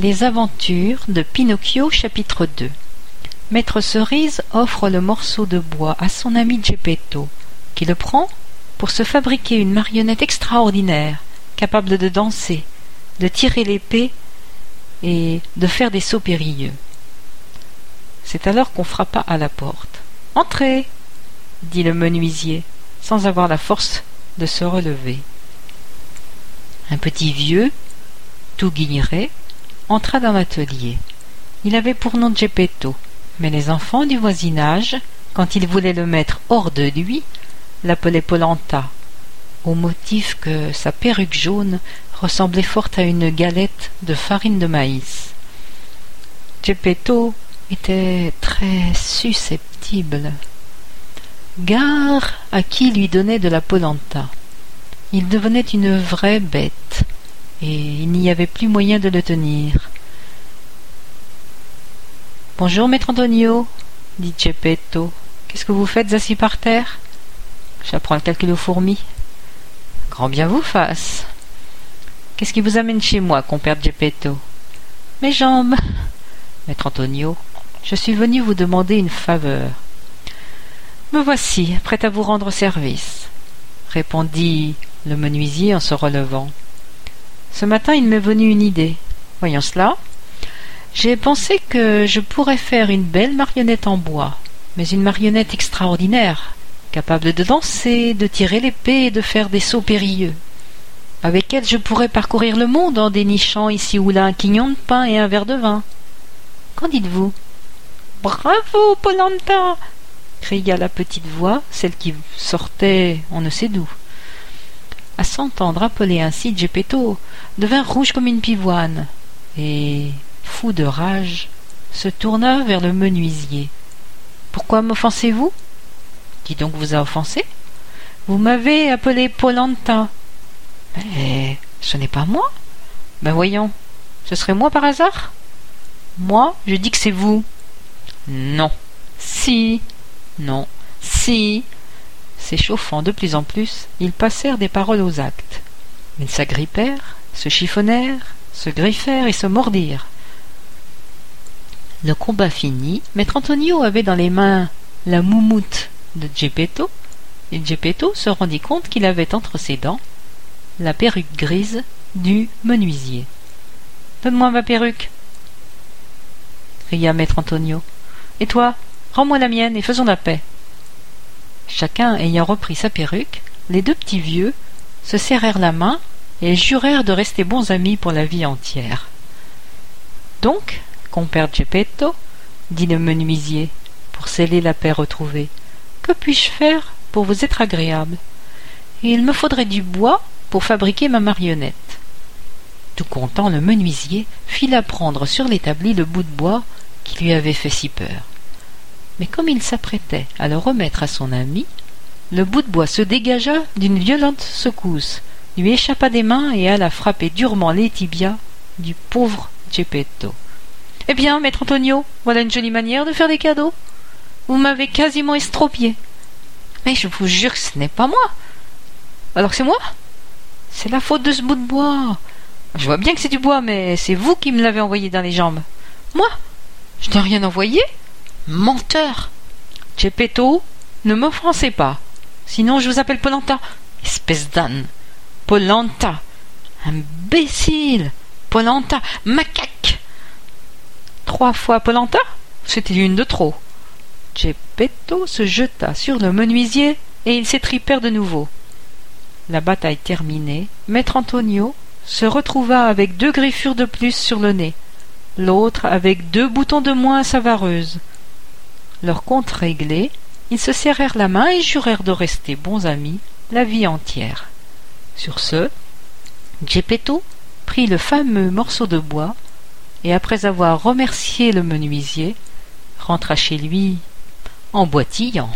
Les aventures de Pinocchio chapitre 2 Maître Cerise offre le morceau de bois à son ami Geppetto, qui le prend pour se fabriquer une marionnette extraordinaire, capable de danser, de tirer l'épée et de faire des sauts périlleux. C'est alors qu'on frappa à la porte. Entrez dit le menuisier, sans avoir la force de se relever. Un petit vieux, tout guigneret, entra dans l'atelier. Il avait pour nom Geppetto, mais les enfants du voisinage, quand ils voulaient le mettre hors de lui, l'appelaient Polenta, au motif que sa perruque jaune ressemblait fort à une galette de farine de maïs. Geppetto était très susceptible. Gare à qui lui donnait de la polenta. Il devenait une vraie bête, et il n'y avait plus moyen de le tenir. Bonjour, maître Antonio, dit Geppetto. Qu'est-ce que vous faites assis par terre? J'apprends le calcul aux fourmis. Grand bien vous fasse. Qu'est-ce qui vous amène chez moi, compère Geppetto? Mes jambes. Maître Antonio, je suis venu vous demander une faveur. Me voici, prêt à vous rendre service, répondit le menuisier en se relevant. Ce matin il m'est venu une idée. Voyons cela. J'ai pensé que je pourrais faire une belle marionnette en bois, mais une marionnette extraordinaire, capable de danser, de tirer l'épée et de faire des sauts périlleux. Avec elle je pourrais parcourir le monde en dénichant ici ou là un quignon de pain et un verre de vin. Qu'en dites-vous? Bravo, Polenta cria la petite voix, celle qui sortait on ne sait d'où. À s'entendre appeler ainsi, Geppetto devint rouge comme une pivoine, et, fou de rage, se tourna vers le menuisier. Pourquoi m'offensez-vous? Qui donc vous a offensé? Vous m'avez appelé Polenta. Mais ce n'est pas moi. Ben voyons, ce serait moi par hasard? Moi, je dis que c'est vous. Non. Si. Non. Si. S'échauffant de plus en plus, ils passèrent des paroles aux actes. Ils s'agrippèrent, se chiffonnèrent, se griffèrent et se mordirent. Le combat fini, maître Antonio avait dans les mains la moumoute de Geppetto, et Geppetto se rendit compte qu'il avait entre ses dents la perruque grise du menuisier. Donne-moi ma perruque, cria maître Antonio. Et toi, rends-moi la mienne et faisons la paix. Chacun ayant repris sa perruque, les deux petits vieux se serrèrent la main et jurèrent de rester bons amis pour la vie entière. Donc, compère Geppetto, dit le menuisier, pour sceller la paix retrouvée, que puis-je faire pour vous être agréable? Il me faudrait du bois pour fabriquer ma marionnette. Tout content, le menuisier fila prendre sur l'établi le bout de bois qui lui avait fait si peur. Mais comme il s'apprêtait à le remettre à son ami, le bout de bois se dégagea d'une violente secousse, lui échappa des mains et alla frapper durement les tibias du pauvre Geppetto. Eh bien, maître Antonio, voilà une jolie manière de faire des cadeaux. Vous m'avez quasiment estropié. Mais je vous jure que ce n'est pas moi. Alors c'est moi? C'est la faute de ce bout de bois. Je vois bien que c'est du bois, mais c'est vous qui me l'avez envoyé dans les jambes. Moi? Je n'ai rien envoyé Menteur Geppetto, ne m'offensez pas. Sinon je vous appelle Polenta. Espèce d'âne. Polenta. Imbécile. Polenta. Macaque. Trois fois Polenta C'était une de trop. Geppetto se jeta sur le menuisier et ils s'étripèrent de nouveau. La bataille terminée, maître Antonio se retrouva avec deux griffures de plus sur le nez, l'autre avec deux boutons de moins à sa vareuse. Leur compte réglé, ils se serrèrent la main et jurèrent de rester bons amis la vie entière. Sur ce, Geppetto prit le fameux morceau de bois et après avoir remercié le menuisier, rentra chez lui en boitillant.